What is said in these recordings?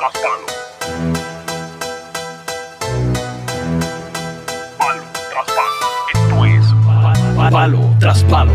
tras palo. Palo tras palo. Esto es Palo tras palo.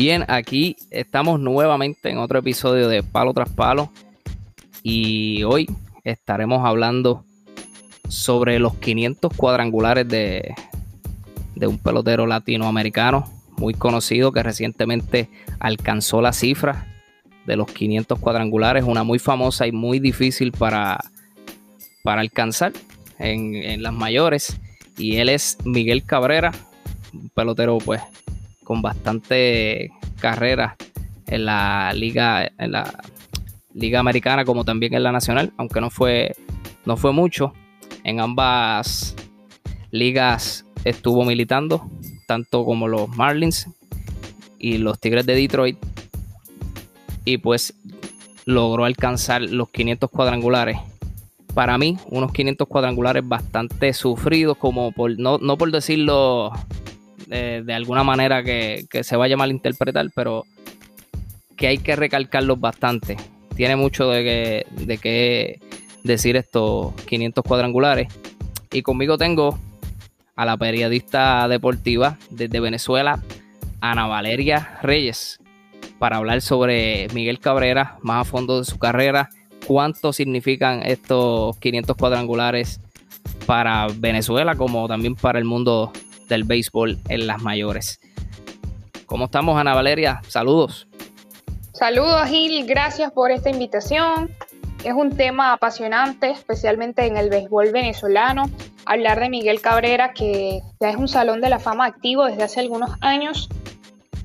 Bien, aquí estamos nuevamente en otro episodio de Palo tras Palo. Y hoy estaremos hablando sobre los 500 cuadrangulares de, de un pelotero latinoamericano muy conocido que recientemente alcanzó la cifra de los 500 cuadrangulares, una muy famosa y muy difícil para, para alcanzar en, en las mayores. Y él es Miguel Cabrera, un pelotero pues con bastante carrera en la liga en la liga americana como también en la nacional aunque no fue no fue mucho. En ambas ligas estuvo militando tanto como los Marlins y los Tigres de Detroit. Y pues logró alcanzar los 500 cuadrangulares. Para mí unos 500 cuadrangulares bastante sufridos como por no, no por decirlo de, de alguna manera que, que, se vaya a malinterpretar, pero que hay que recalcarlos bastante. Tiene mucho de que, de que decir estos 500 cuadrangulares. Y conmigo tengo a la periodista deportiva desde Venezuela, Ana Valeria Reyes, para hablar sobre Miguel Cabrera, más a fondo de su carrera, cuánto significan estos 500 cuadrangulares para Venezuela como también para el mundo del béisbol en las mayores. ¿Cómo estamos, Ana Valeria? Saludos. Saludos, Gil. Gracias por esta invitación. Es un tema apasionante, especialmente en el béisbol venezolano. Hablar de Miguel Cabrera, que ya es un salón de la fama activo desde hace algunos años.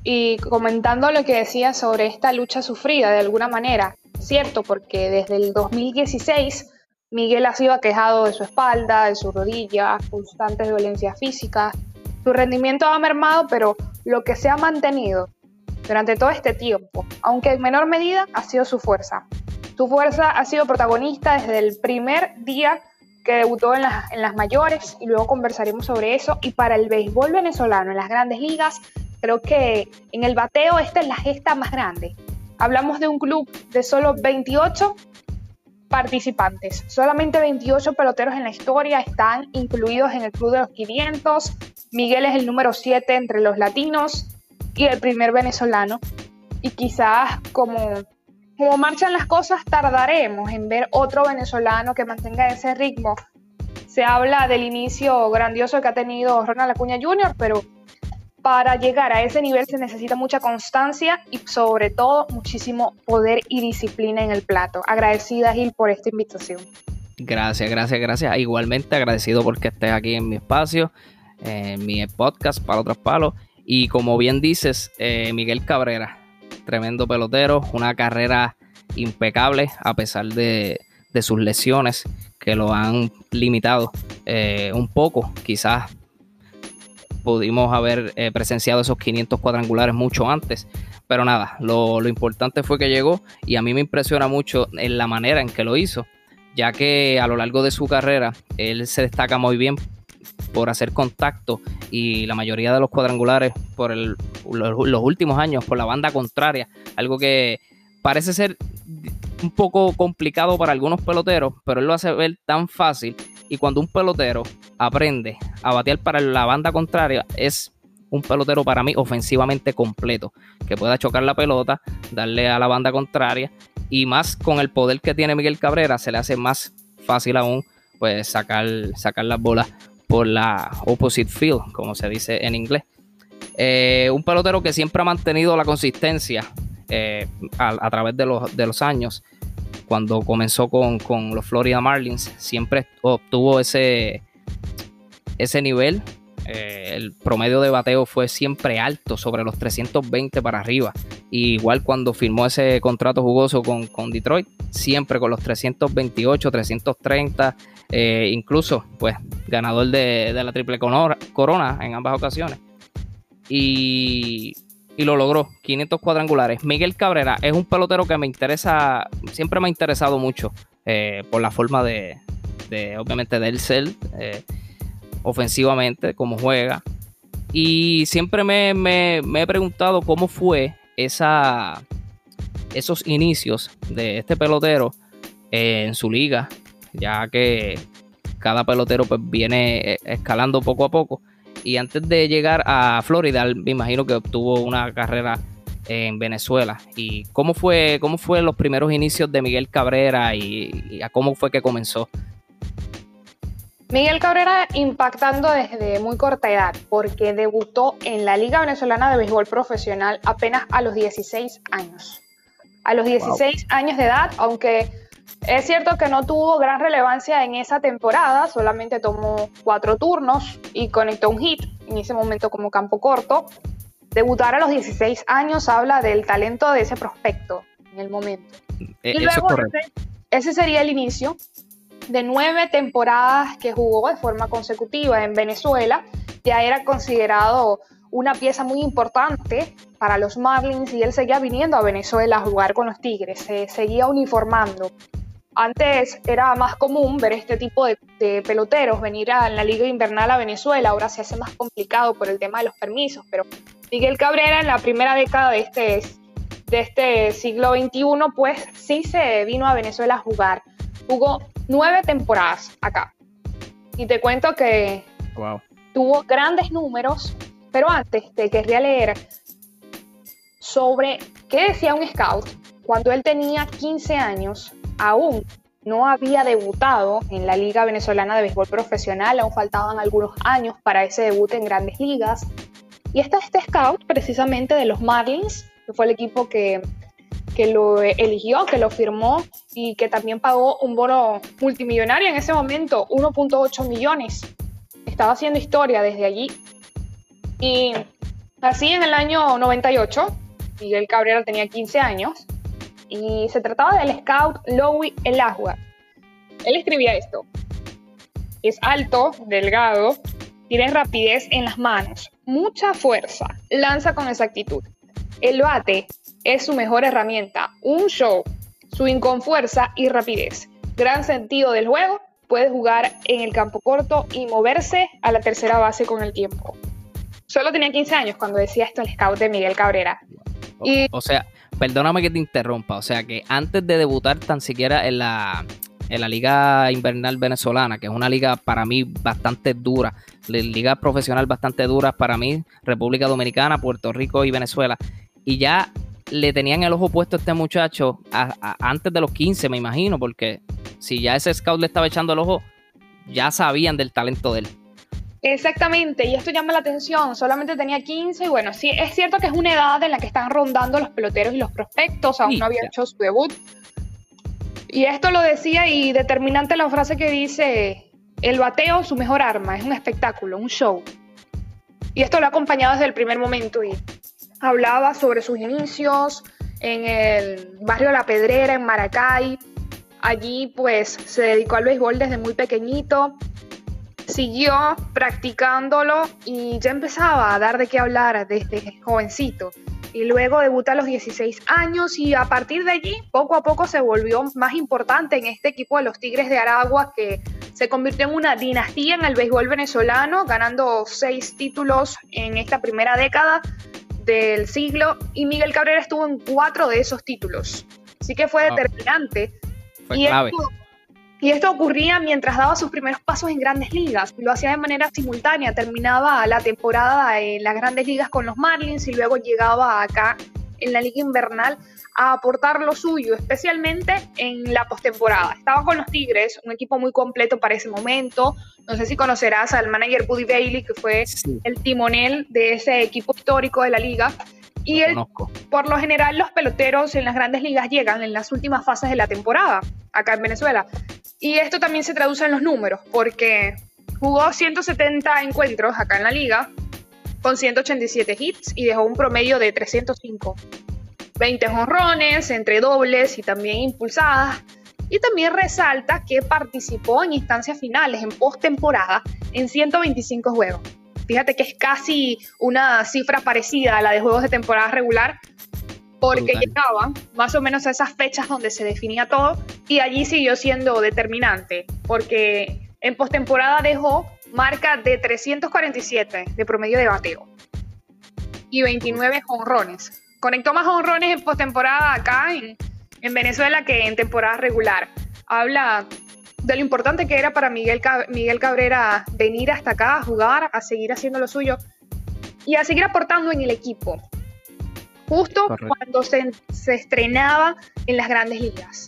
Y comentando lo que decía sobre esta lucha sufrida de alguna manera, cierto, porque desde el 2016 Miguel ha sido aquejado de su espalda, de su rodilla, constantes violencias físicas. Su rendimiento ha mermado, pero lo que se ha mantenido durante todo este tiempo, aunque en menor medida, ha sido su fuerza. Su fuerza ha sido protagonista desde el primer día que debutó en las, en las mayores y luego conversaremos sobre eso. Y para el béisbol venezolano en las grandes ligas, creo que en el bateo esta es la gesta más grande. Hablamos de un club de solo 28 participantes. Solamente 28 peloteros en la historia están incluidos en el Club de los 500. Miguel es el número 7 entre los latinos y el primer venezolano. Y quizás como, como marchan las cosas tardaremos en ver otro venezolano que mantenga ese ritmo. Se habla del inicio grandioso que ha tenido Ronald Acuña Jr., pero para llegar a ese nivel se necesita mucha constancia y sobre todo muchísimo poder y disciplina en el plato. Agradecida Gil por esta invitación. Gracias, gracias, gracias. Igualmente agradecido porque estés aquí en mi espacio, en mi podcast para otros palos. Y como bien dices, eh, Miguel Cabrera, tremendo pelotero, una carrera impecable a pesar de, de sus lesiones que lo han limitado eh, un poco, quizás pudimos haber eh, presenciado esos 500 cuadrangulares mucho antes. Pero nada, lo, lo, importante fue que llegó y a mí me impresiona mucho en la manera en que lo hizo, ya que a lo largo de su carrera él se destaca muy bien por hacer contacto y la mayoría de los cuadrangulares por el, los, los últimos años por la banda contraria, algo que parece ser un poco complicado para algunos peloteros, pero él lo hace ver tan fácil y cuando un pelotero aprende a batear para la banda contraria, es un pelotero para mí ofensivamente completo, que pueda chocar la pelota, darle a la banda contraria y más con el poder que tiene Miguel Cabrera, se le hace más fácil aún pues sacar, sacar las bolas por la opposite field, como se dice en inglés. Eh, un pelotero que siempre ha mantenido la consistencia eh, a, través de los, de los años cuando comenzó con, con los Florida Marlins, siempre obtuvo ese, ese nivel eh, el promedio de bateo fue siempre alto, sobre los 320 para arriba. igual cuando firmó ese contrato jugoso con, Detroit, siempre con los 328, 330, eh, incluso pues ganador de, la triple corona en ambas ocasiones. Y, lo logró, 500 cuadrangulares. Miguel Cabrera es un pelotero que me interesa, siempre me ha interesado mucho eh, por la forma de, de, obviamente, del ser ofensivamente, cómo juega. Y siempre me, he preguntado cómo fue esa, esos inicios de este pelotero en su liga, ya que cada pelotero pues viene escalando poco a poco. Y antes de llegar a Florida, me imagino que obtuvo una carrera en Venezuela. ¿Y cómo fue, cómo fue los primeros inicios de Miguel Cabrera y, y a cómo fue que comenzó Miguel Cabrera impactando desde muy corta edad, porque debutó en la Liga Venezolana de Béisbol Profesional apenas a los 16 años. A los 16 años de edad, aunque es cierto que no tuvo gran relevancia en esa temporada, solamente tomó cuatro turnos y conectó un hit en ese momento como campo corto. Debutar a los 16 años habla del talento de ese prospecto en el momento. E, y luego ese sería el inicio de nueve temporadas que jugó de forma consecutiva en Venezuela, ya era considerado una pieza muy importante para los Marlins y él seguía viniendo a Venezuela a jugar con los Tigres, se seguía uniformando. Antes era más común ver este tipo de, peloteros venir a la Liga Invernal a Venezuela, ahora se hace más complicado por el tema de los permisos, pero Miguel Cabrera en la primera década de este, de este siglo XXI, pues sí se vino a Venezuela a jugar. Jugó nueve temporadas acá. Y te cuento que tuvo grandes números, pero antes te querría leer sobre qué decía un scout cuando él tenía 15 años, aún no había debutado en la Liga Venezolana de Béisbol Profesional, aún faltaban algunos años para ese debut en grandes ligas. Y está este scout precisamente de los Marlins, que fue el equipo que que lo eligió, que lo firmó y que también pagó un bono multimillonario en ese momento, 1.8 millones. Estaba haciendo historia desde allí. Y así en el año 98, Miguel Cabrera tenía 15 años y se trataba del scout Louis Elagua. Él escribía esto. Es alto, delgado, tiene rapidez en las manos, mucha fuerza, lanza con exactitud. El bate es su mejor herramienta. Un show, swing con fuerza y rapidez. Gran sentido del juego, puede jugar en el campo corto y moverse a la tercera base con el tiempo. Solo tenía 15 años cuando decía esto el scout de Miguel Cabrera. O, sea, perdóname que te interrumpa, o sea que antes de debutar tan siquiera en la, en la Liga Invernal Venezolana, que es una liga para mí bastante dura, liga profesional bastante dura para mí, República Dominicana, Puerto Rico y Venezuela, y ya le tenían el ojo puesto a este muchacho antes de los 15, me imagino, porque si ya ese scout le estaba echando el ojo, ya sabían del talento de él. Exactamente, y esto llama la atención, solamente tenía 15 y bueno, sí, es cierto que es una edad en la que están rondando los peloteros y los prospectos, aún no había hecho su debut. Y esto lo decía y determinante la frase que dice, el bateo, su mejor arma, es un espectáculo, un show. Y esto lo ha acompañado desde el primer momento y hablaba sobre sus inicios en el barrio La Pedrera, en Maracay. Allí pues se dedicó al béisbol desde muy pequeñito, siguió practicándolo y ya empezaba a dar de qué hablar desde jovencito. Y luego debuta a los 16 años y a partir de allí poco a poco se volvió más importante en este equipo de los Tigres de Aragua que se convirtió en una dinastía en el béisbol venezolano, ganando seis títulos en esta primera década del siglo y Miguel Cabrera estuvo en cuatro de esos títulos. Así que fue determinante. y, Esto, y esto ocurría mientras daba sus primeros pasos en grandes ligas. Lo hacía de manera simultánea. Terminaba la temporada en las grandes ligas con los Marlins y luego llegaba acá en la liga invernal a aportar lo suyo, especialmente en la postemporada. Estaba con los Tigres, un equipo muy completo para ese momento. No sé si conocerás al manager Buddy Bailey, que fue el timonel de ese equipo histórico de la liga. Y conozco. por lo general los peloteros en las grandes ligas llegan en las últimas fases de la temporada, acá en Venezuela. Y esto también se traduce en los números, porque jugó 170 encuentros acá en la liga, con 187 hits y dejó un promedio de 305. 20 jonrones, entre dobles y también impulsadas. Y también resalta que participó en instancias finales, en postemporada, en 125 juegos. Fíjate que es casi una cifra parecida a la de juegos de temporada regular, porque Brutal. llegaban más o menos a esas fechas donde se definía todo y allí siguió siendo determinante, porque en postemporada dejó marca de 347 de promedio de bateo y 29 jonrones. Conectó más jonrones en postemporada acá en, en Venezuela que en temporada regular. Habla de lo importante que era para Miguel, Miguel Cabrera venir hasta acá a jugar, a seguir haciendo lo suyo y a seguir aportando en el equipo. Justo Correcto. cuando se, se estrenaba en las grandes ligas.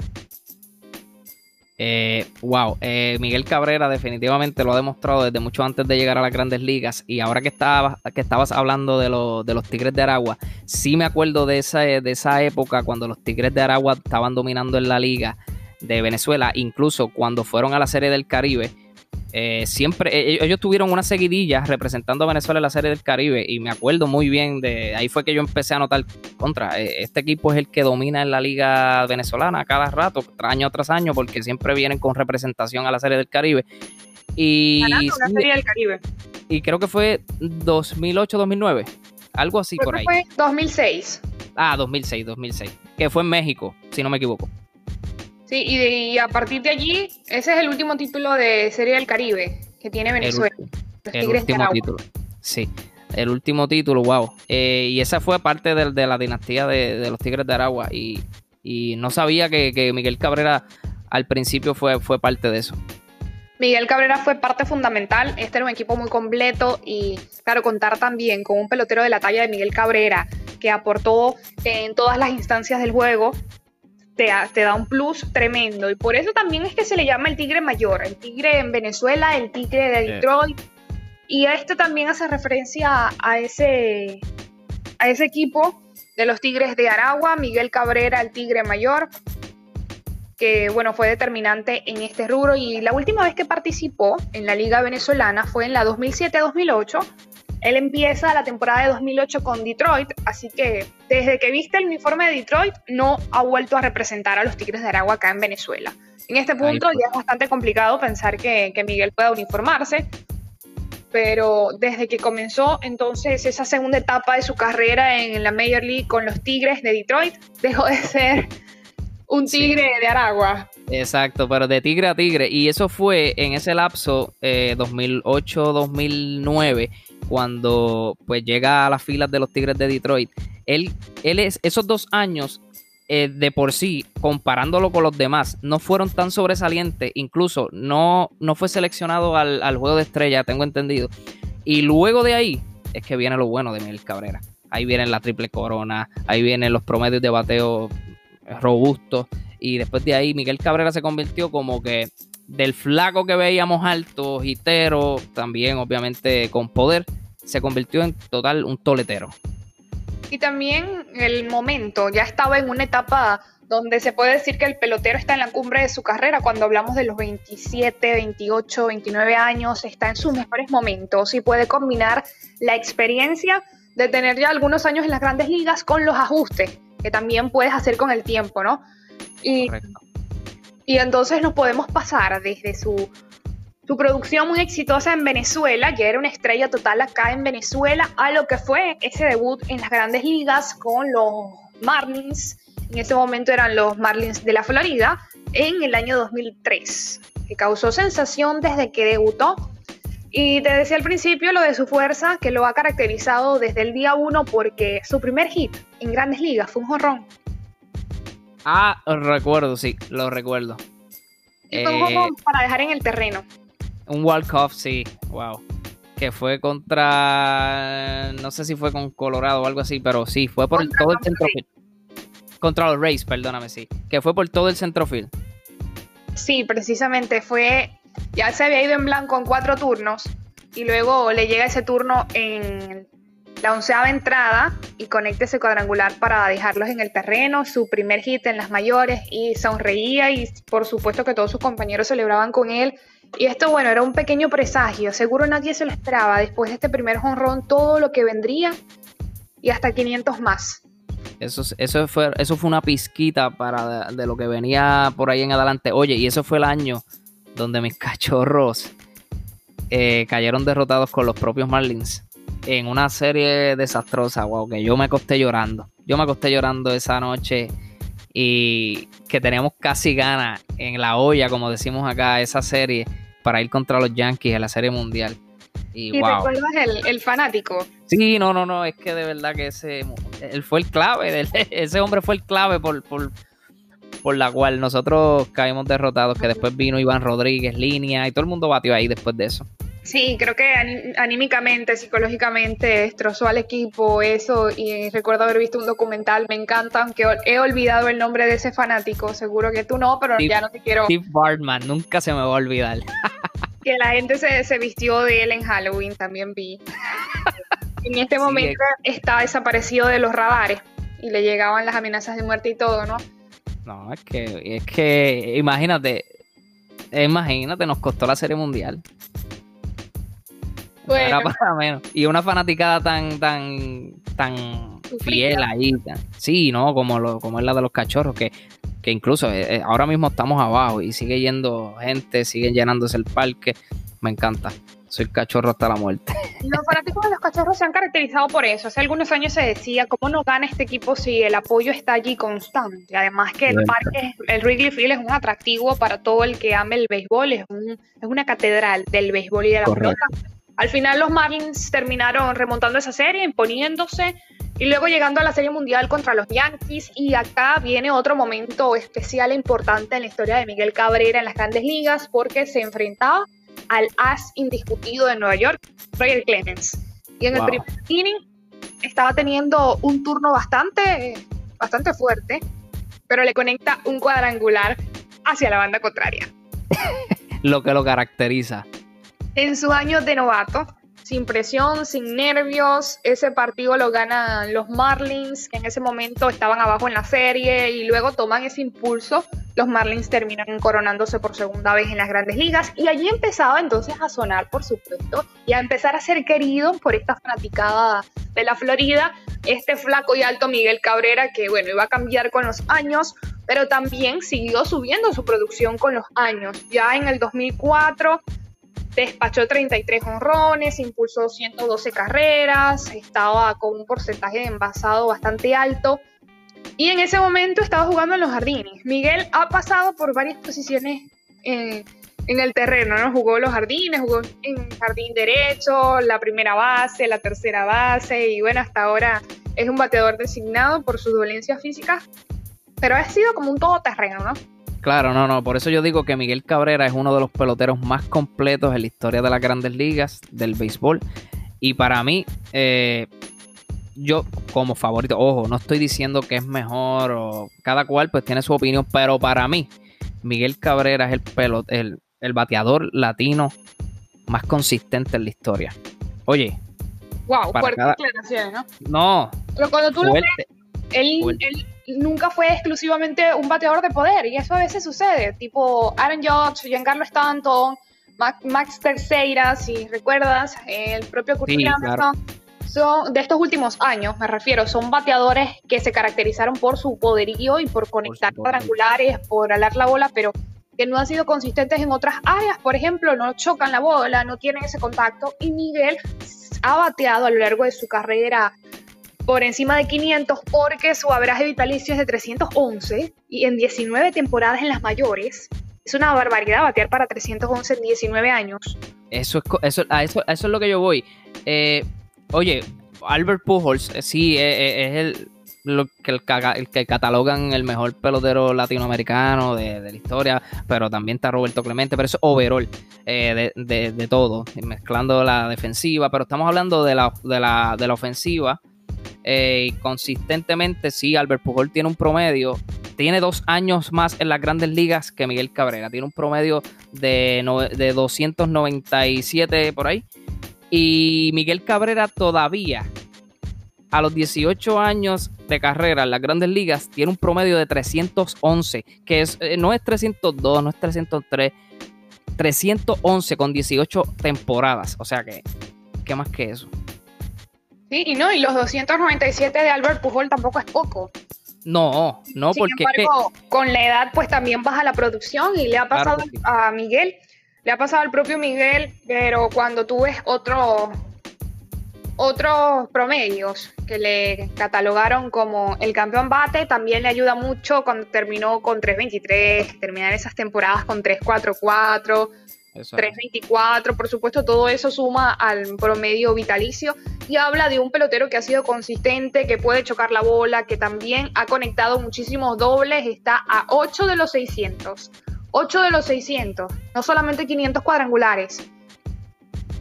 Eh, wow, eh, Miguel Cabrera definitivamente lo ha demostrado desde mucho antes de llegar a las grandes ligas y ahora que estabas, que estabas hablando de, lo- de los Tigres de Aragua, sí me acuerdo de esa, de esa época cuando los Tigres de Aragua estaban dominando en la liga de Venezuela, incluso cuando fueron a la Serie del Caribe, eh, siempre eh, ellos tuvieron una seguidilla representando a Venezuela en la Serie del Caribe y me acuerdo muy bien de ahí fue que yo empecé a notar contra eh, este equipo es el que domina en la liga venezolana cada rato, año tras año, porque siempre vienen con representación a la Serie del Caribe. Y, Ganando sí, serie del Caribe. y creo que fue 2008-2009, algo así Creo por ahí. fue 2006. Ah, 2006, 2006, que fue en México, si no me equivoco. Sí, y, de- y a partir de allí, ese es el último título de Serie del Caribe que tiene Venezuela. El, los el Tigres de último título. Sí, el último título, wow. Eh, y esa fue parte de, de la dinastía de, de los Tigres de Aragua. Y, y no sabía que, que Miguel Cabrera al principio fue, fue parte de eso. Miguel Cabrera fue parte fundamental. Este era un equipo muy completo y, claro, contar también con un pelotero de la talla de Miguel Cabrera que aportó en todas las instancias del juego. Te, da- te da un plus tremendo y por eso también es que se le llama el tigre mayor, el tigre en Venezuela, el tigre de. Detroit y este también hace referencia a ese, a ese equipo de los tigres de Aragua, Miguel Cabrera, el tigre mayor, que bueno, fue determinante en este rubro y la última vez que participó en la liga venezolana fue en la 2007-2008. Él empieza la temporada de 2008 con Detroit, así que desde que viste el uniforme de Detroit no ha vuelto a representar a los Tigres de Aragua acá en Venezuela. En este punto ya es bastante complicado pensar que, que Miguel pueda uniformarse, pero desde que comenzó entonces esa segunda etapa de su carrera en la Major League con los Tigres de Detroit, dejó de ser un Sí. tigre de Aragua. Exacto, pero de tigre a tigre. Y eso fue en ese lapso eh, 2008-2009, cuando pues llega a las filas de los Tigres de Detroit. Él, él es, esos dos años eh, de por sí, comparándolo con los demás, no fueron tan sobresalientes. Incluso no, no fue seleccionado al, al juego de estrella, tengo entendido. Y luego de ahí es que viene lo bueno de Miguel Cabrera. Ahí viene la triple corona, ahí vienen los promedios de bateo robustos. Y después de ahí, Miguel Cabrera se convirtió como que del flaco que veíamos alto, hitero, también obviamente con poder, se convirtió en total un toletero. Y también el momento, ya estaba en una etapa donde se puede decir que el pelotero está en la cumbre de su carrera, cuando hablamos de los 27, 28, 29 años, está en sus mejores momentos y puede combinar la experiencia de tener ya algunos años en las grandes ligas con los ajustes que también puedes hacer con el tiempo, ¿no? Y, Correcto. y entonces nos podemos pasar desde su, su producción muy exitosa en Venezuela, ya era una estrella total acá en Venezuela, a lo que fue ese debut en las grandes ligas con los Marlins, en ese momento eran los Marlins de la Florida, en el año 2003, que causó sensación desde que debutó. Y te decía al principio lo de su fuerza, que lo ha caracterizado desde el día uno porque su primer hit en grandes ligas fue un jonrón. Ah, recuerdo, sí, lo recuerdo. Y fue un Eh, jonrón para dejar en el terreno. Un walk-off, sí, wow. Que fue contra. No sé si fue con Colorado o algo así, pero sí, fue por Contra todo el centrofield. Contra los Rays, perdóname, sí. Que fue por todo el centrofield. Sí, precisamente fue. Ya se había ido en blanco en cuatro turnos y luego le llega ese turno en, la onceava entrada y conecta ese cuadrangular para dejarlos en el terreno, su primer hit en las mayores y sonreía y por supuesto que todos sus compañeros celebraban con él. Y esto, bueno, era un pequeño presagio, seguro nadie se lo esperaba después de este primer jonrón, todo lo que vendría y hasta 500 más. Eso, eso, fue, eso fue una pizquita para de, lo que venía por ahí en adelante. Oye, y eso fue el año donde mis cachorros eh, cayeron derrotados con los propios Marlins en una serie desastrosa, wow, que yo me acosté llorando. Yo me acosté llorando esa noche y que teníamos casi ganas en la olla, como decimos acá, esa serie para ir contra los Yankees en la serie mundial. Y, recuerdas el, fanático? Sí, no, no, no, es que de verdad que ese él fue el clave, ese hombre fue el clave por, por, por la cual nosotros caímos derrotados, que después vino Iván Rodríguez, línea, y todo el mundo batió ahí después de eso. Sí, creo que anímicamente, psicológicamente destrozó al equipo eso y recuerdo haber visto un documental, me encanta, aunque he olvidado el nombre de ese fanático, seguro que tú no, pero ya no te quiero... Steve Bartman, nunca se me va a olvidar. que la gente se, vistió de él en Halloween, también vi. en este momento está desaparecido de los radares y le llegaban las amenazas de muerte y todo, ¿no? No, es que, es que imagínate, imagínate, nos costó la serie mundial. Era para menos. Y una fanaticada tan, tan, tan fiel ahí. sí, ¿no? Como, lo, como es la de los cachorros, que, que incluso eh, eh, ahora mismo estamos abajo y sigue yendo gente, sigue llenándose el parque. Me encanta. Soy cachorro hasta la muerte. Los fanáticos de los cachorros se han caracterizado por eso. Hace algunos años se decía, ¿cómo no gana este equipo si el apoyo está allí constante? Además que el parque, el Wrigley Field es un atractivo para todo el que ame el béisbol, es, un, es una catedral del béisbol y de la pelota al final los Marlins terminaron remontando esa serie, imponiéndose y luego llegando a la Serie Mundial contra los Yankees. Y acá viene otro momento especial e importante en la historia de Miguel Cabrera en las grandes ligas porque se enfrentaba al as indiscutido de Nueva York, Roger Clemens. Y en el primer inning estaba teniendo un turno bastante, bastante fuerte, pero le conecta un cuadrangular hacia la banda contraria. lo que lo caracteriza en sus años de novato, sin presión, sin nervios. Ese partido lo ganan los Marlins, que en ese momento estaban abajo en la serie, y luego toman ese impulso. Los Marlins terminan coronándose por segunda vez en las grandes ligas, y allí empezaba entonces a sonar, por supuesto, y a empezar a ser querido por esta fanaticada de la Florida, este flaco y alto Miguel Cabrera, que bueno, iba a cambiar con los años, pero también siguió subiendo su producción con los años. Ya en el 2004 despachó 33 honrones, impulsó 112 carreras, estaba con un porcentaje de envasado bastante alto. Y en ese momento estaba jugando en los jardines. Miguel ha pasado por varias posiciones en, el terreno, ¿no? Jugó los jardines, jugó en jardín derecho, la primera base, la tercera base, y bueno, hasta ahora es un bateador designado por sus dolencias físicas, pero ha sido como un todoterreno, ¿no? Claro, no, no. Por eso yo digo que Miguel Cabrera es uno de los peloteros más completos en la historia de las grandes ligas del béisbol. Y para mí, eh, yo como favorito, ojo, no estoy diciendo que es mejor o cada cual pues tiene su opinión, pero para mí, Miguel Cabrera es el, pelot el, bateador latino más consistente en la historia. Oye. Wow, fuerte declaración, ¿no? No. Pero cuando tú lo ves, él, él nunca fue exclusivamente un bateador de poder y eso a veces sucede, tipo Aaron Judge, Giancarlo Stanton, Max Terceira, si recuerdas, el propio Kurt son de estos últimos años, me refiero, son bateadores que se caracterizaron por su poderío y por conectar cuadrangulares, por alar la bola, pero que no han sido consistentes en otras áreas, por ejemplo, no chocan la bola, no tienen ese contacto y Miguel ha bateado a lo largo de su carrera por encima de 500 porque su average vitalicio es de 311 y en 19 temporadas en las mayores. Es una barbaridad batear para 311 en 19 años. Eso es, eso, a, eso, eso es lo que yo voy. Eh, oye, Albert Pujols, eh, sí, eh, es el, que el, que catalogan el mejor pelotero latinoamericano de, la historia, pero también está Roberto Clemente, pero es overall de, de, todo, mezclando la defensiva, pero estamos hablando de la, de la, de la ofensiva eh, consistentemente, sí, Albert Pujol tiene un promedio, tiene dos años más en las grandes ligas que Miguel Cabrera, tiene un promedio de, de 297 por ahí. Y Miguel Cabrera todavía, a los 18 años de carrera en las grandes ligas tiene un promedio de 311, que es, eh, no es 302, no es 303, 311 con 18 temporadas. O sea que, ¿qué más que eso? Sí, y no, y los 297 de Albert Pujol tampoco es poco. No, no, Sin porque es que- embargo, con la edad pues también baja la producción y le ha pasado sí. a Miguel, le ha pasado al propio Miguel, pero cuando tú ves otro, otros promedios que le catalogaron como el campeón bate, también le ayuda mucho cuando terminó con 3.23, terminar esas temporadas con 3.44, eso- 3.24, por supuesto, todo eso suma al promedio vitalicio y habla de un pelotero que ha sido consistente, que puede chocar la bola, que también ha conectado muchísimos dobles, está a 8 de los 600. 8 de los 600, no solamente 500 cuadrangulares,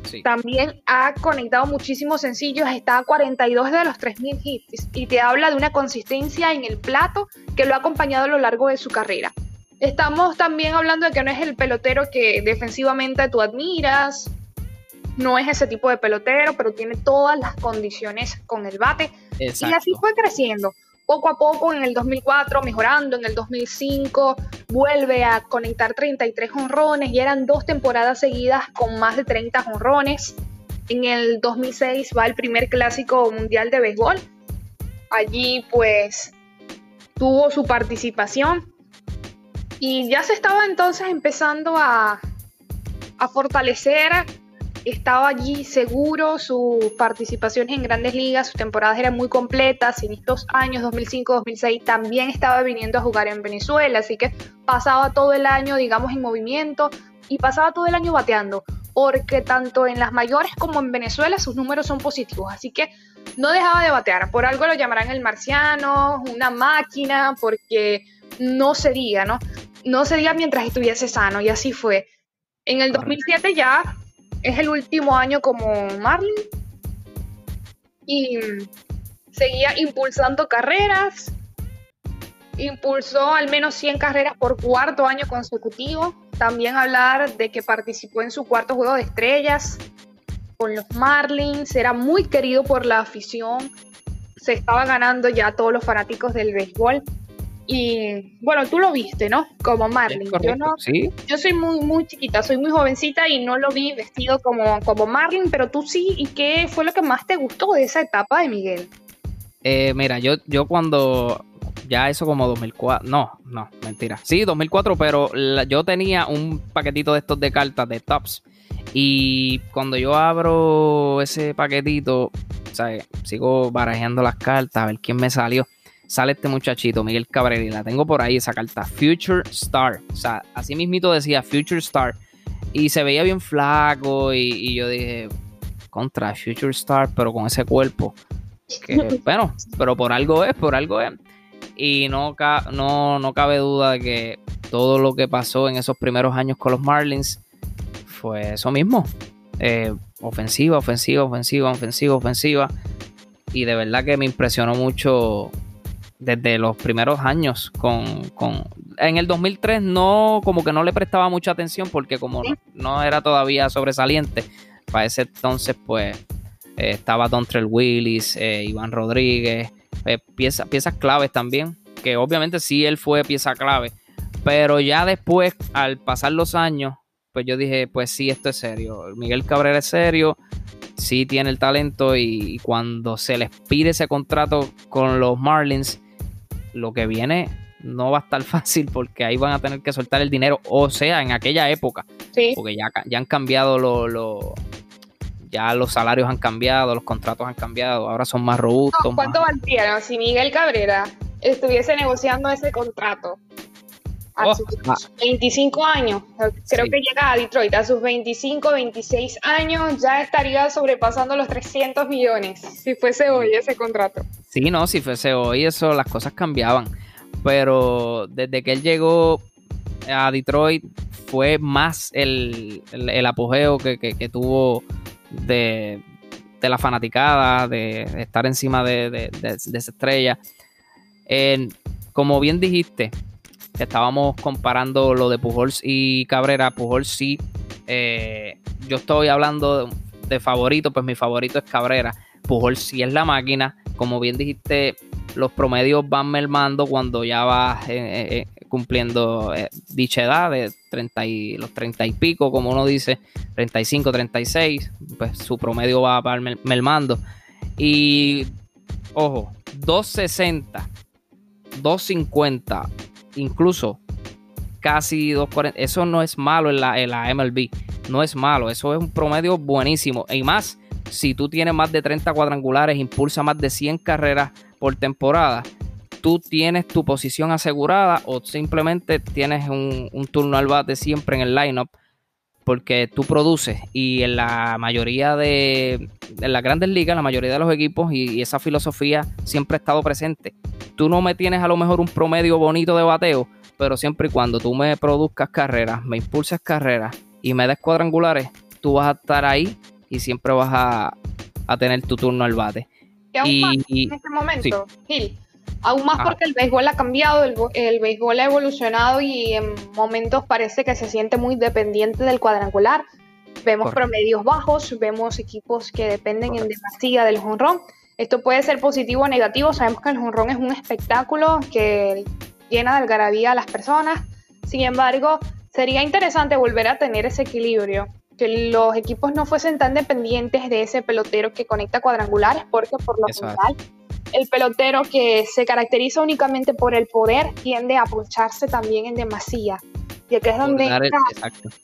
sí. también ha conectado muchísimos sencillos, está a 42 de los 3000 hits y te habla de una consistencia en el plato que lo ha acompañado a lo largo de su carrera. Estamos también hablando de que no es el pelotero que defensivamente tú admiras, no es ese tipo de pelotero, pero tiene todas las condiciones con el bate y así fue creciendo. Poco a poco en el 2004 mejorando, en el 2005 vuelve a conectar 33 honrones y eran dos temporadas seguidas con más de 30 honrones. En el 2006 va el primer clásico mundial de béisbol. Allí pues tuvo su participación y ya se estaba entonces empezando a, a fortalecer. Estaba allí seguro, sus participaciones en grandes ligas, sus temporadas eran muy completas, en estos años 2005-2006 también estaba viniendo a jugar en Venezuela, así que pasaba todo el año, digamos, en movimiento y pasaba todo el año bateando, porque tanto en las mayores como en Venezuela sus números son positivos, así que no dejaba de batear, por algo lo llamarán el marciano, una máquina, porque no cedía, ¿no? No cedía mientras estuviese sano y así fue. En el 2007 ya es el último año como Marlin y seguía impulsando carreras. Impulsó al menos 100 carreras por cuarto año consecutivo. También hablar de que participó en su cuarto juego de estrellas con los Marlins. Era muy querido por la afición. Se estaba ganando ya todos los fanáticos del béisbol. Y bueno, tú lo viste, ¿no? Como Marlin. Yo no, sí. yo soy muy, muy chiquita, soy muy jovencita y no lo vi vestido como, como Marlin, pero tú sí. ¿Y qué fue lo que más te gustó de esa etapa de Miguel? Eh, mira, yo, yo cuando ya eso como 2004, no, no, mentira. Sí, 2004, pero la- yo tenía un paquetito de estos de cartas de tops. Y cuando yo abro ese paquetito, ¿sabes? sigo barajeando las cartas a ver quién me salió. Sale este muchachito, Miguel Cabrera, y la tengo por ahí esa carta, Future Star. O sea, así mismito decía Future Star. Y se veía bien flaco y, y yo dije, contra Future Star, pero con ese cuerpo. Que, bueno, pero por algo es, por algo es. Y no, ca- no, no cabe duda de que todo lo que pasó en esos primeros años con los Marlins fue eso mismo. Eh, ofensiva, ofensiva, ofensiva, ofensiva, ofensiva. Y de verdad que me impresionó mucho desde los primeros años con, con- en el 2003 no como que no le prestaba mucha atención porque como no, no era todavía sobresaliente para ese entonces pues eh, estaba Dontrell Willis eh, Iván Rodríguez eh, pieza- piezas claves también que obviamente sí él fue pieza clave pero ya después al pasar los años pues yo dije pues sí esto es serio Miguel Cabrera es serio sí tiene el talento y, y cuando se les pide ese contrato con los Marlins lo que viene no va a estar fácil porque ahí van a tener que soltar el dinero, o sea, en aquella época, Sí. porque ya, ya han cambiado los, ya los salarios han cambiado, los contratos han cambiado, ahora son más robustos. ¿Cuánto más- valdría si Miguel Cabrera estuviese negociando ese contrato a Oh, sus ah. 25 años? Creo Sí. que llega a Detroit a sus 25, 26 años ya estaría sobrepasando los 300 millones si fuese hoy ese contrato. Sí, no, si fuese hoy eso, las cosas cambiaban. Pero desde que él llegó a Detroit fue más el, el- el apogeo que, que- que tuvo de, de la fanaticada, de estar encima de, de- de- de esa estrella. En- como bien dijiste, estábamos comparando lo de Pujols y Cabrera. Pujols sí, eh, yo estoy hablando de, favorito, pues mi favorito es Cabrera. Pujols sí es la máquina, como bien dijiste, los promedios van mermando cuando ya vas eh, eh, cumpliendo dicha edad de 30 y, los 30 y pico, como uno dice, 35, 36, pues su promedio va, va mermando. Y, ojo, 260, 250, incluso casi 240. Eso no es malo en la, en la MLB. No es malo. Eso es un promedio buenísimo. Y más, si tú tienes más de 30 cuadrangulares, impulsa más de 100 carreras por temporada, tú tienes tu posición asegurada o simplemente tienes un, turno al bate siempre en el lineup porque tú produces y en la mayoría de en las grandes ligas, la mayoría de los equipos y, esa filosofía siempre ha estado presente. Tú no me tienes a lo mejor un promedio bonito de bateo, pero siempre y cuando tú me produzcas carreras, me impulses carreras y me des cuadrangulares, tú vas a estar ahí y siempre vas a, tener tu turno al bate. Y en este momento, Gil, aún más porque el béisbol ha cambiado, el, béisbol ha evolucionado y en momentos parece que se siente muy dependiente del cuadrangular. Vemos promedios bajos, vemos equipos que dependen en demasía del jonrón. Esto puede ser positivo o negativo. Sabemos que el jonrón es un espectáculo que llena de algarabía a las personas. Sin embargo, sería interesante volver a tener ese equilibrio, que los equipos no fuesen tan dependientes de ese pelotero que conecta cuadrangulares, porque por lo general el pelotero que se caracteriza únicamente por el poder tiende a puncharse también en demasía. Y aquí es donde entra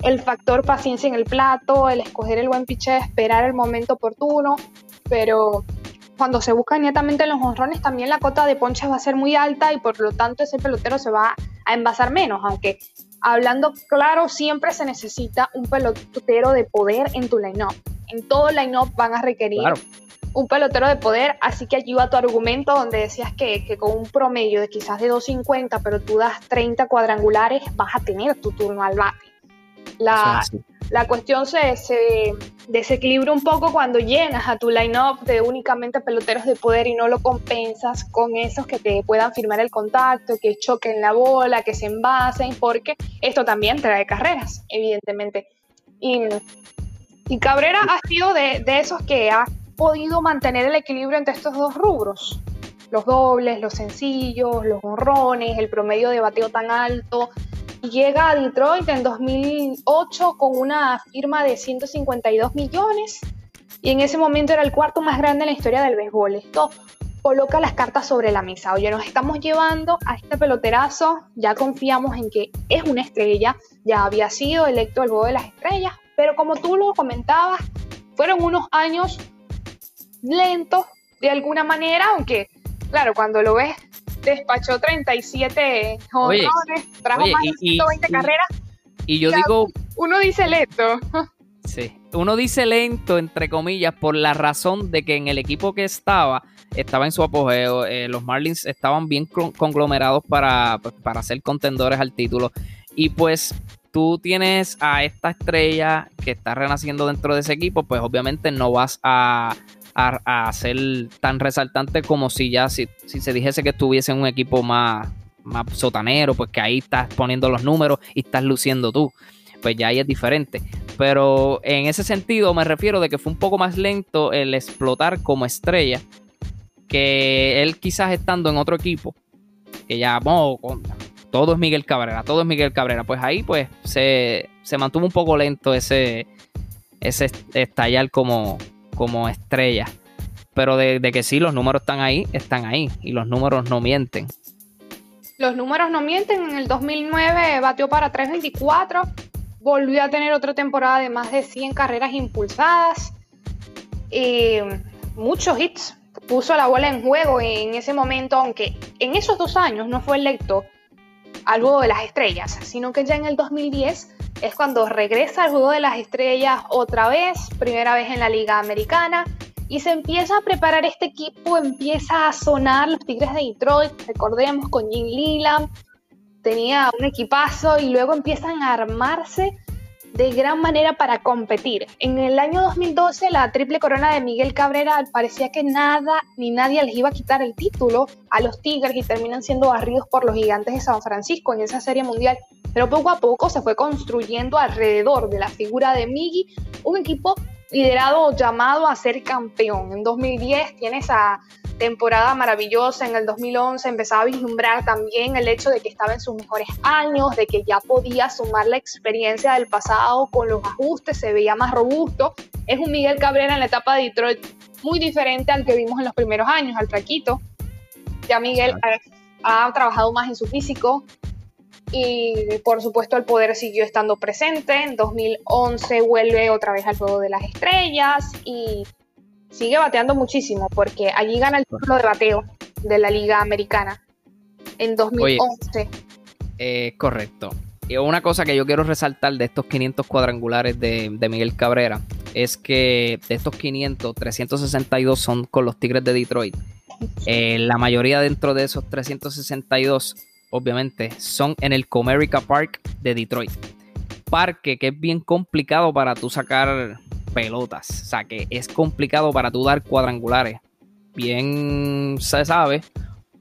el, factor paciencia en el plato, el escoger el buen piche, esperar el momento oportuno, pero cuando se busca netamente los honrones, también la cota de ponches va a ser muy alta y por lo tanto ese pelotero se va a envasar menos, aunque hablando claro, siempre se necesita un pelotero de poder en tu line-up. En todo line-up van a requerir un pelotero de poder, así que allí va tu argumento donde decías que, que, con un promedio de quizás de 250, pero tú das 30 cuadrangulares, vas a tener tu turno al bate. La, la cuestión se, se, desequilibra un poco cuando llenas a tu line-up de únicamente peloteros de poder y no lo compensas con esos que te puedan firmar el contacto, que choquen la bola, que se envasen, porque esto también trae carreras, evidentemente. Y, y Cabrera ha sido de, de esos que ha podido mantener el equilibrio entre estos dos rubros. Los dobles, los sencillos, los honrones, el promedio de bateo tan alto, llega a Detroit en 2008 con una firma de 152 millones. Y en ese momento era el cuarto más grande en la historia del béisbol. Esto coloca las cartas sobre la mesa. Oye, nos estamos llevando a este peloterazo, ya confiamos en que es una estrella, ya había sido electo el juego de las estrellas, pero como tú lo comentabas, fueron unos años lentos de alguna manera, aunque claro, cuando lo ves despachó 37 jonrones, trajo más de 120 carreras. Y yo digo... Uno dice lento. Sí, uno dice lento, entre comillas, por la razón de que en el equipo que estaba, estaba en su apogeo, eh, los Marlins estaban bien conglomerados para, pues, para ser contendores al título. Y pues tú tienes a esta estrella que está renaciendo dentro de ese equipo, pues obviamente no vas a, a, ser tan resaltante como si ya, si, se dijese que estuviese en un equipo más, más sotanero, pues que ahí estás poniendo los números y estás luciendo tú. Pues ya ahí es diferente. Pero en ese sentido me refiero de que fue un poco más lento el explotar como estrella que él quizás estando en otro equipo, que ya, todo es Miguel Cabrera, todo es Miguel Cabrera. Pues ahí pues se, se mantuvo un poco lento ese, ese estallar como, como estrella. Pero de, que sí, los números están ahí, están ahí. Y los números no mienten. Los números no mienten. En el 2009 batió para 324. Volvió a tener otra temporada de más de 100 carreras impulsadas. y muchos hits. Puso la bola en juego en ese momento, aunque en esos dos años no fue electo al juego de las estrellas, sino que ya en el 2010 es cuando regresa al juego de las estrellas otra vez, primera vez en la Liga Americana, y se empieza a preparar este equipo, empieza a sonar los Tigres de Detroit, recordemos con Jim Leland, tenía un equipazo y luego empiezan a armarse de gran manera para competir. En el año 2012 la triple corona de Miguel Cabrera parecía que nada ni nadie les iba a quitar el título a los Tigres y terminan siendo barridos por los gigantes de San Francisco en esa serie mundial. Pero poco a poco se fue construyendo alrededor de la figura de Miggy un equipo liderado llamado a ser campeón. En 2010 tienes a, temporada maravillosa en el 2011, empezaba a vislumbrar también el hecho de que estaba en sus mejores años, de que ya podía sumar la experiencia del pasado con los ajustes, se veía más robusto. Es un Miguel Cabrera en la etapa de Detroit muy diferente al que vimos en los primeros años, al traquito. Ya Miguel ha, ha trabajado más en su físico, y por supuesto el poder siguió estando presente. En 2011 vuelve otra vez al juego de las estrellas y sigue bateando muchísimo porque allí gana el título de bateo de la Liga Americana en 2011. Eh, correcto. Y una cosa que yo quiero resaltar de estos 500 cuadrangulares de, Miguel Cabrera es que de estos 500, 362 son con los Tigres de Detroit. Eh, la mayoría dentro de esos 362 obviamente, son en el Comerica Park de Detroit. Parque que es bien complicado para tú sacar pelotas. O sea, que es complicado para tú dar cuadrangulares. Bien se sabe,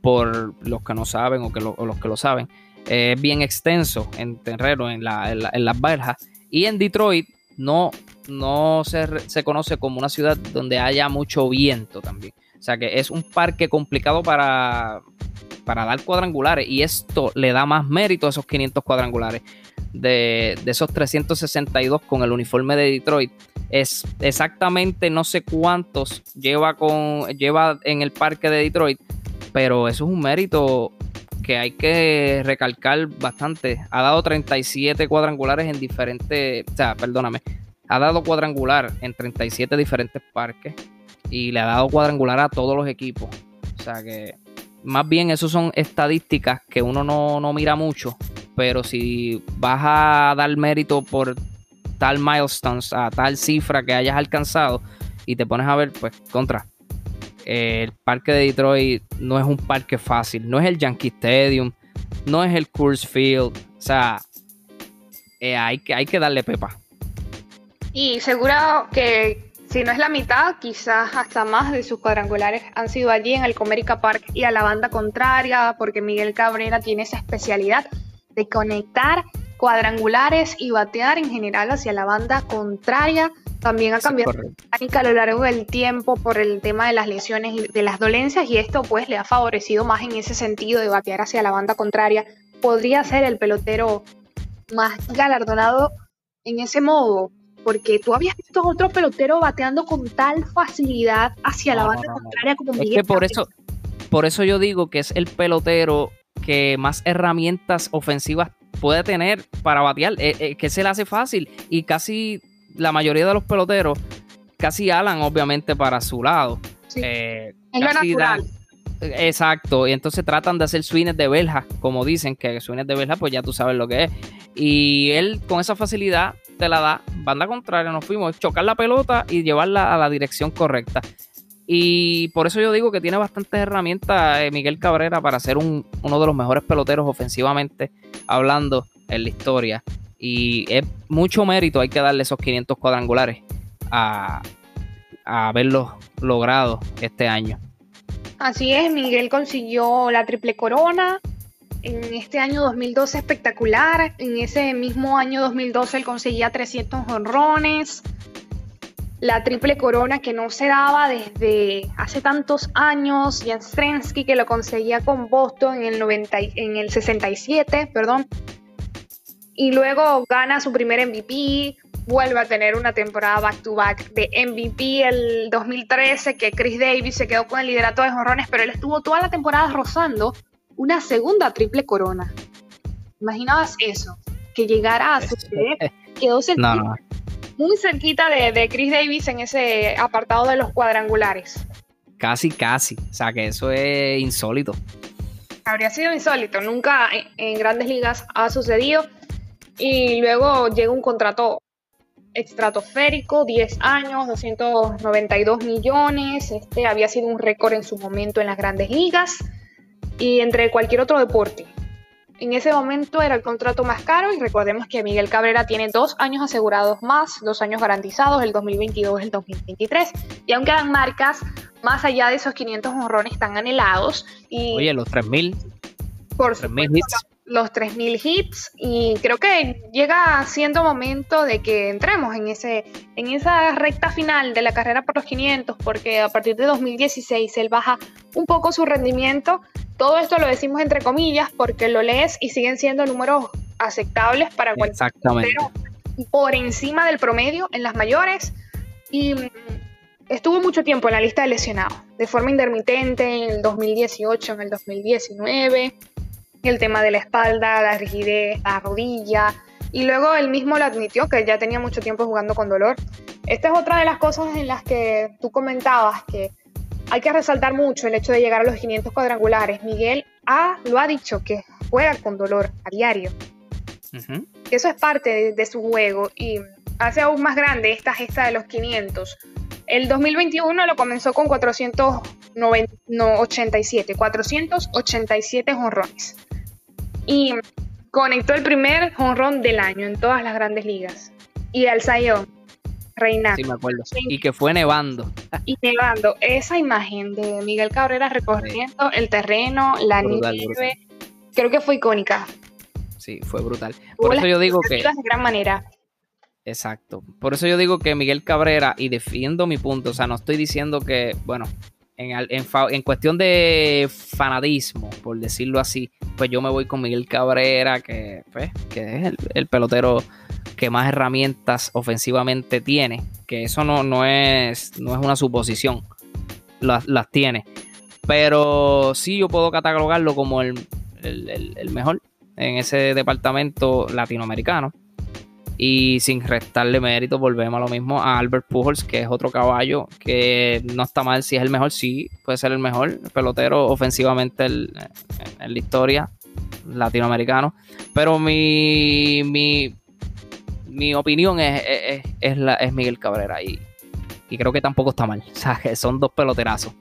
por los que no saben o, que los que lo saben, es bien extenso en terreno, en, las verjas. Y en Detroit no, no se, se, conoce como una ciudad donde haya mucho viento también. O sea que es un parque complicado para, para dar cuadrangulares y esto le da más mérito a esos 500 cuadrangulares. De, esos 362 con el uniforme de Detroit. Es exactamente no sé cuántos lleva, con, lleva en el parque de Detroit, pero eso es un mérito que hay que recalcar bastante. Ha dado 37 cuadrangulares en diferentes, o sea, perdóname, ha dado cuadrangular en 37 diferentes parques y le ha dado cuadrangular a todos los equipos. O sea que más bien eso son estadísticas que uno no, mira mucho, pero si vas a dar mérito por tal milestones, a tal cifra que hayas alcanzado y te pones a ver, pues contra. El parque de Detroit no es un parque fácil, no es el Yankee Stadium, no es el Coors Field, o sea, eh, hay, que, hay que darle pepa. Y seguro que si no es la mitad, quizás hasta más de sus cuadrangulares han sido allí en el Comerica Park y a la banda contraria, porque Miguel Cabrera tiene esa especialidad de conectar cuadrangulares y batear en general hacia la banda contraria. También ha cambiado la mecánica a lo largo del tiempo por el tema de las lesiones y de las dolencias y esto pues le ha favorecido más en ese sentido de batear hacia la banda contraria. Podría ser el pelotero más galardonado en ese modo, porque tú habías visto a otro pelotero bateando con tal facilidad hacia la banda contraria como Miguel. Es que por eso, por eso yo digo que es el pelotero que más herramientas ofensivas puede tener para batear, eh, eh, que se le hace fácil y casi la mayoría de los peloteros casi alan obviamente para su lado. Sí. Eh, es lo natural. Exacto, y entonces tratan de hacer swings de verja, como dicen que swings de verja, pues ya tú sabes lo que es. Y él con esa facilidad te la da, banda contraria, nos fuimos, chocar la pelota y llevarla a la dirección correcta. Y por eso yo digo que tiene bastantes herramientas eh, Miguel Cabrera para ser uno de los mejores peloteros ofensivamente hablando en la historia. Y es mucho mérito, hay que darle esos 500 cuadrangulares a, a haberlos logrado este año. Así es, Miguel consiguió la triple corona, en este año 2012 espectacular. En ese mismo año 2012 él conseguía 300 honrones. La triple corona que no se daba desde hace tantos años. Jan Strensky que lo conseguía con Boston en el, 90, en el 67, perdón. Y luego gana su primer MVP. Vuelve a tener una temporada back-to-back -back de MVP el 2013, que Chris Davis se quedó con el liderato de honrones, pero él estuvo toda la temporada rozando una segunda triple corona. ¿Imaginabas eso? Que llegara a suceder. Quedó muy cerquita de, Chris Davis en ese apartado de los cuadrangulares. Casi, casi. O sea que eso es insólito. Habría sido insólito. Nunca en, grandes ligas ha sucedido. Y luego llega un contrato estratosférico, 10 años, 292 millones. Este había sido un récord en su momento en las grandes ligas y entre cualquier otro deporte. En ese momento era el contrato más caro y recordemos que Miguel Cabrera tiene dos años asegurados más, dos años garantizados, el 2022 y el 2023. Y aún quedan marcas más allá de esos 500 honrones tan anhelados. Y Oye, los 3000. Por 3000 hits. los 3.000 hits y creo que llega siendo momento de que entremos en, ese, en esa recta final de la carrera por los 500 porque a partir de 2016 él baja un poco su rendimiento. Todo esto lo decimos entre comillas porque lo lees y siguen siendo números aceptables para cualquier Exactamente. por encima del promedio en las mayores y estuvo mucho tiempo en la lista de lesionados, de forma intermitente en el 2018, en el 2019, el tema de la espalda, la rigidez, la rodilla, y luego él mismo lo admitió que ya tenía mucho tiempo jugando con dolor. Esta es otra de las cosas en las que tú comentabas que hay que resaltar mucho el hecho de llegar a los 500 cuadrangulares. Miguel ha, lo ha dicho que juega con dolor a diario. Ujú. Eso es parte de, de su juego y hace aún más grande esta gesta de los 500. El 2021 lo comenzó con 487, 487 jonrones. Y conectó el primer jonrón del año en todas las grandes ligas. Y al Sayón, reinando. Sí, me acuerdo. Y que fue nevando. Y nevando, esa imagen de Miguel Cabrera recorriendo el terreno, la Brutal, nieve, brutal. creo que fue icónica. Sí, fue brutal. Por eso yo digo que. de gran manera. Exacto. Por eso yo digo que Miguel Cabrera, y defiendo mi punto, o sea, no estoy diciendo que, bueno, en, en en cuestión de fanatismo, por decirlo así, pues yo me voy con Miguel Cabrera, que, pues, que es el, el pelotero que más herramientas ofensivamente tiene, que eso no, no, es, no es una suposición, las, las tiene. Pero sí yo puedo catalogarlo como el, el- mejor en ese departamento latinoamericano. Y sin restarle mérito, volvemos a lo mismo a Albert Pujols, que es otro caballo que no está mal si es el mejor, sí, puede ser el mejor pelotero ofensivamente el- en la historia latinoamericano. Pero mi, mi, mi opinión es, es, es la, es Miguel Cabrera y, y creo que tampoco está mal. O sea, que son dos peloterazos.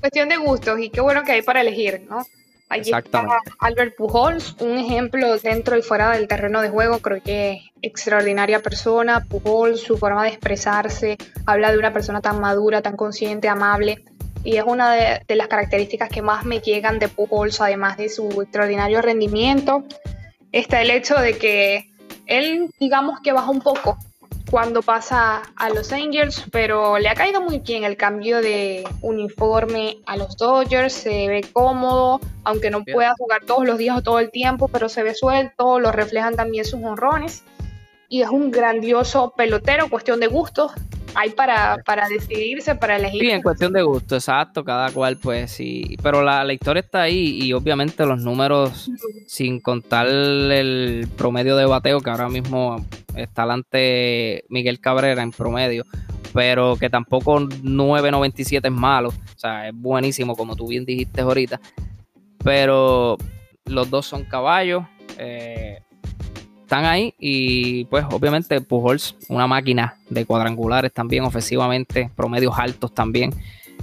Cuestión de gustos y qué bueno que hay para elegir, ¿no? Allí está. Albert Pujols, un ejemplo dentro y fuera del terreno de juego, creo que extraordinaria persona. Pujols, su forma de expresarse, habla de una persona tan madura, tan consciente, amable. Y es una de, de las características que más me llegan de Pujols, además de su extraordinario rendimiento. Está el hecho de que él, digamos que baja un poco cuando pasa a los Angels, pero le ha caído muy bien el cambio de uniforme a los Dodgers, se ve cómodo, aunque no Bien. pueda jugar todos los días o todo el tiempo, pero se ve suelto, lo reflejan también sus honrones y es un grandioso pelotero, cuestión de gustos, hay para, para decidirse, para elegir. Sí, en cuestión de gusto, exacto, cada cual pues sí, pero la, la historia está ahí y obviamente los números, sin contar el promedio de bateo que ahora mismo está delante Miguel Cabrera en promedio, pero que tampoco 9.97 es malo, o sea, es buenísimo como tú bien dijiste ahorita, pero los dos son caballos, eh, están ahí y pues obviamente Pujols, una máquina de cuadrangulares también ofensivamente, promedios altos también.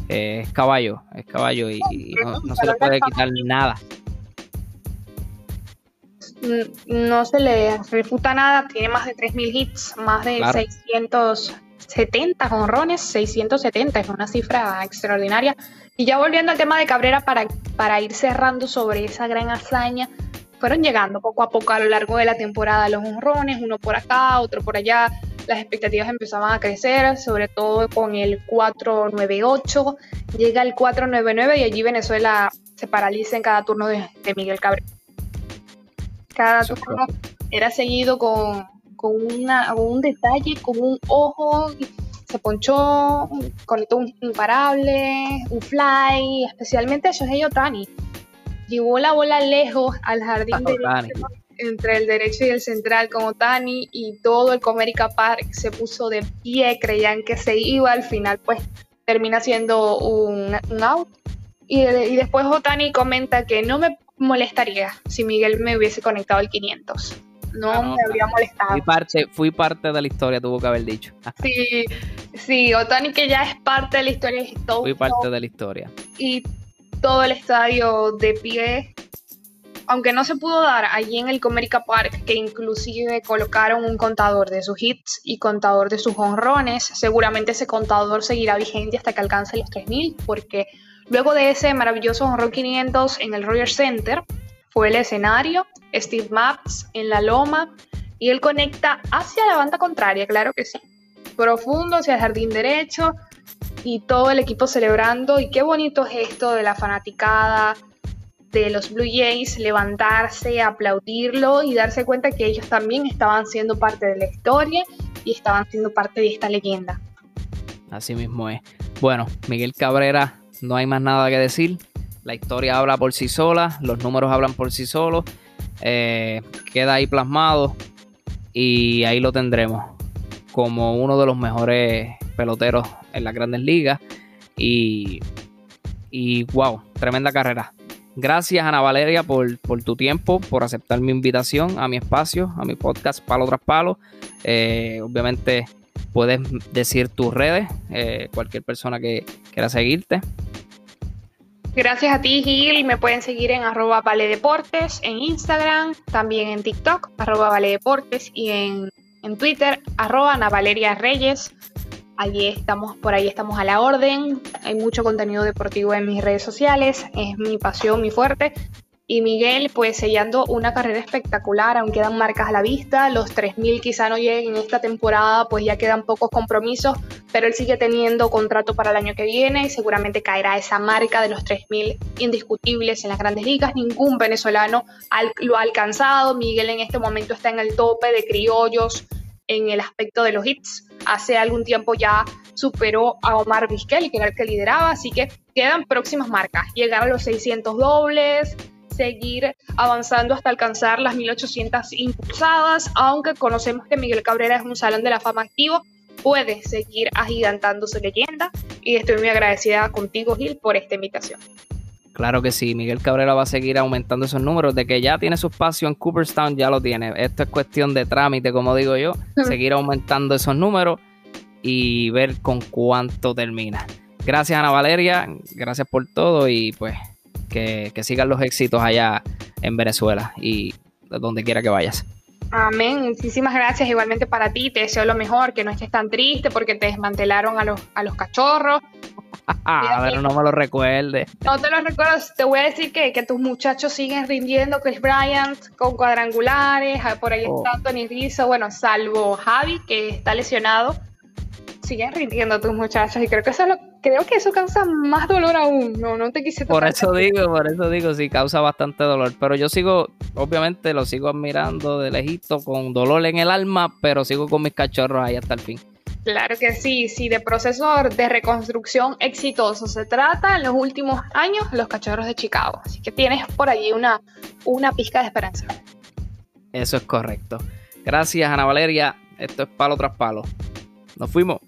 Eh, es caballo, es caballo y, y no, no se le puede quitar nada. Mm, no se le refuta nada, tiene más de 3.000 hits, más de Claro. 670 honrones, 670, es una cifra extraordinaria. Y ya volviendo al tema de Cabrera, para, para ir cerrando sobre esa gran hazaña, fueron llegando poco a poco a lo largo de la temporada los honrones, uno por acá, otro por allá. Las expectativas empezaban a crecer, sobre todo con el 498. Llega el 499 y allí Venezuela se paraliza en cada turno de, de Miguel Cabrera. Cada turno era seguido con, con, una, con un detalle, con un ojo, se ponchó, conectó un imparable, un fly, especialmente Shohei Otani. Llevó la bola lejos al jardín derecho, entre el derecho y el central con Otani y todo el Comerica Park se puso de pie, creían que se iba, al final pues termina siendo un, un out. Y, y después Otani comenta que no me molestaría si Miguel me hubiese conectado el 500. No, Ah, no, me habría molestado. Fui parte, fui parte de la historia, tuvo que haber dicho. Sí, sí, Otani que ya es parte de la historia todo, Fui parte de la historia. y todo el estadio de pie. Aunque no se pudo dar allí en el Comerica Park, que inclusive colocaron un contador de sus hits y contador de sus honrones, seguramente ese contador seguirá vigente hasta que alcance los 3000, porque luego de ese maravilloso honrón 500 en el Rogers Center, fue el escenario, Steve Maps en la loma, y él conecta hacia la banda contraria, claro que sí, profundo hacia el jardín derecho, y todo el equipo celebrando, y qué bonito es esto de la fanaticada, de los Blue Jays levantarse, aplaudirlo y darse cuenta que ellos también estaban siendo parte de la historia y estaban siendo parte de esta leyenda. Así mismo es. Bueno, Miguel Cabrera, no hay más nada que decir. La historia habla por sí sola, los números hablan por sí solos. Eh, queda ahí plasmado y ahí lo tendremos como uno de los mejores peloteros en las grandes ligas. Y, y wow, tremenda carrera. Gracias, Ana Valeria, por, tu tiempo, por aceptar mi invitación a mi espacio, a mi podcast Palo tras Palo. Eh, obviamente puedes decir tus redes, eh, cualquier persona que quiera seguirte. Gracias a ti, Gil. Me pueden seguir en arroba Vale Deportes, en Instagram, también en TikTok, arroba Vale Deportes, y en, en Twitter, arroba Ana Valeria Reyes. Allí estamos, por ahí estamos a la orden. Hay mucho contenido deportivo en mis redes sociales. Es mi pasión, mi fuerte. Y Miguel, pues sellando una carrera espectacular, aún quedan marcas a la vista. Los 3.000 quizá no lleguen en esta temporada, pues ya quedan pocos compromisos, pero él sigue teniendo contrato para el año que viene y seguramente caerá esa marca de los 3.000 indiscutibles en las grandes ligas. Ningún venezolano lo ha alcanzado. Miguel en este momento está en el tope de criollos en el aspecto de los hits. Hace algún tiempo ya superó a Omar Vizquel, que era el que lideraba, así que quedan próximas marcas. Llegar a los 600 dobles, seguir avanzando hasta alcanzar las 1800 impulsadas, aunque conocemos que Miguel Cabrera es un salón de la fama activo, puede seguir agigantando su leyenda y estoy muy agradecida contigo Gil por esta invitación. Claro que sí, Miguel Cabrera va a seguir aumentando esos números. De que ya tiene su espacio en Cooperstown, ya lo tiene. Esto es cuestión de trámite, como digo yo. seguir aumentando esos números y ver con cuánto termina. Gracias, Ana Valeria. Gracias por todo y pues que, que sigan los éxitos allá en Venezuela y donde quiera que vayas. Amén. Muchísimas gracias igualmente para ti. Te deseo lo mejor, que no estés tan triste porque te desmantelaron a los, a los cachorros. a ver, no me lo recuerde. No te lo recuerdo. Te voy a decir que, tus muchachos siguen rindiendo. Chris Bryant con cuadrangulares. Ah, por ahí está oh. Tony Rizzo. Bueno, salvo Javi, que está lesionado. Siguen rindiendo tus muchachos. Y creo que eso creo que eso causa más dolor aún. No, no te quise Por eso digo, por eso digo, sí, causa bastante dolor. Pero yo sigo, obviamente, lo sigo admirando de lejito, con dolor en el alma, pero sigo con mis cachorros ahí hasta el fin. Claro que sí, sí, de proceso de reconstrucción exitoso se trata en los últimos años los cachorros de Chicago. Así que tienes por allí una, una pizca de esperanza. Eso es correcto. Gracias, Ana Valeria. Esto es palo tras palo. Nos fuimos.